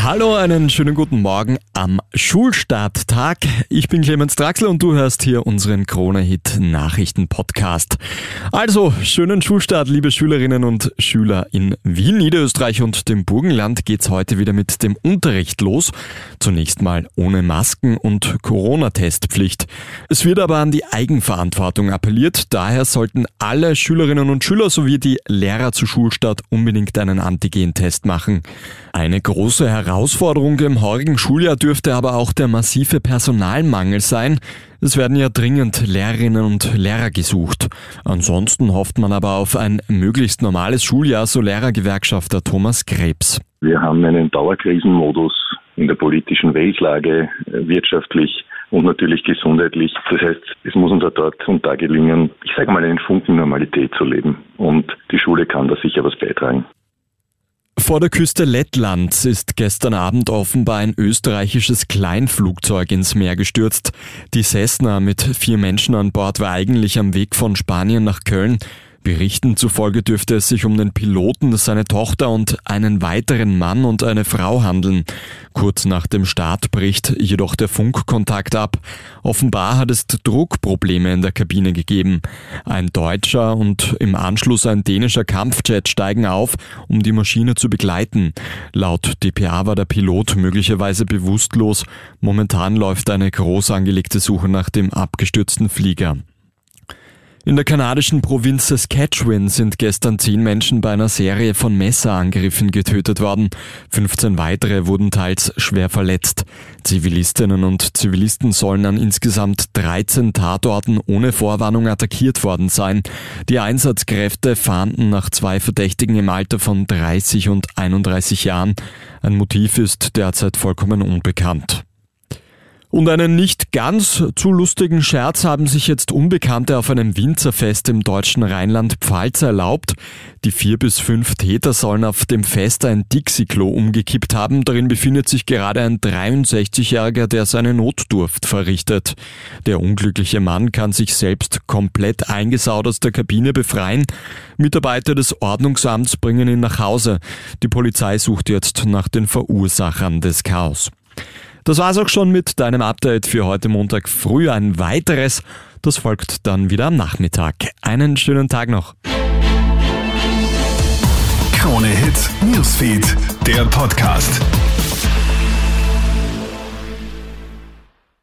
Hallo, einen schönen guten Morgen am Schulstarttag. Ich bin Clemens Draxler und du hörst hier unseren Krone-Hit Nachrichten-Podcast. Also, schönen Schulstart, liebe Schülerinnen und Schüler in Wien, Niederösterreich und dem Burgenland geht's heute wieder mit dem Unterricht los. Zunächst mal ohne Masken und Corona-Testpflicht. Es wird aber an die Eigenverantwortung appelliert, daher sollten alle Schülerinnen und Schüler sowie die Lehrer zu Schulstart unbedingt einen Antigen-Test machen. Eine große Herausforderung im heurigen Schuljahr dürfte aber auch der massive Personalmangel sein. Es werden ja dringend Lehrerinnen und Lehrer gesucht. Ansonsten hofft man aber auf ein möglichst normales Schuljahr, so Lehrergewerkschafter Thomas Krebs. Wir haben einen Dauerkrisenmodus in der politischen Weltlage, wirtschaftlich und natürlich gesundheitlich. Das heißt, es muss uns dort und da gelingen, ich sage mal, einen Funken Normalität zu leben. Und die Schule kann da sicher was beitragen. Vor der Küste Lettlands ist gestern Abend offenbar ein österreichisches Kleinflugzeug ins Meer gestürzt. Die Cessna mit vier Menschen an Bord war eigentlich am Weg von Spanien nach Köln. Berichten zufolge dürfte es sich um den Piloten, seine Tochter und einen weiteren Mann und eine Frau handeln. Kurz nach dem Start bricht jedoch der Funkkontakt ab. Offenbar hat es Druckprobleme in der Kabine gegeben. Ein deutscher und im Anschluss ein dänischer Kampfjet steigen auf, um die Maschine zu begleiten. Laut dpa war der Pilot möglicherweise bewusstlos. Momentan läuft eine groß angelegte Suche nach dem abgestürzten Flieger. In der kanadischen Provinz Saskatchewan sind gestern zehn Menschen bei einer Serie von Messerangriffen getötet worden. 15 weitere wurden teils schwer verletzt. Zivilistinnen und Zivilisten sollen an insgesamt 13 Tatorten ohne Vorwarnung attackiert worden sein. Die Einsatzkräfte fahnden nach zwei Verdächtigen im Alter von 30 und 31 Jahren. Ein Motiv ist derzeit vollkommen unbekannt. Und einen nicht ganz zu lustigen Scherz haben sich jetzt Unbekannte auf einem Winzerfest im deutschen Rheinland-Pfalz erlaubt. Die vier bis fünf Täter sollen auf dem Fest ein Dixie-Klo umgekippt haben. Darin befindet sich gerade ein 63-Jähriger, der seine Notdurft verrichtet. Der unglückliche Mann kann sich selbst komplett eingesaut aus der Kabine befreien. Mitarbeiter des Ordnungsamts bringen ihn nach Hause. Die Polizei sucht jetzt nach den Verursachern des Chaos. Das war's auch schon mit deinem Update für heute Montag früh. Ein weiteres, das folgt dann wieder am Nachmittag. Einen schönen Tag noch. Krone Hits, Newsfeed, der Podcast.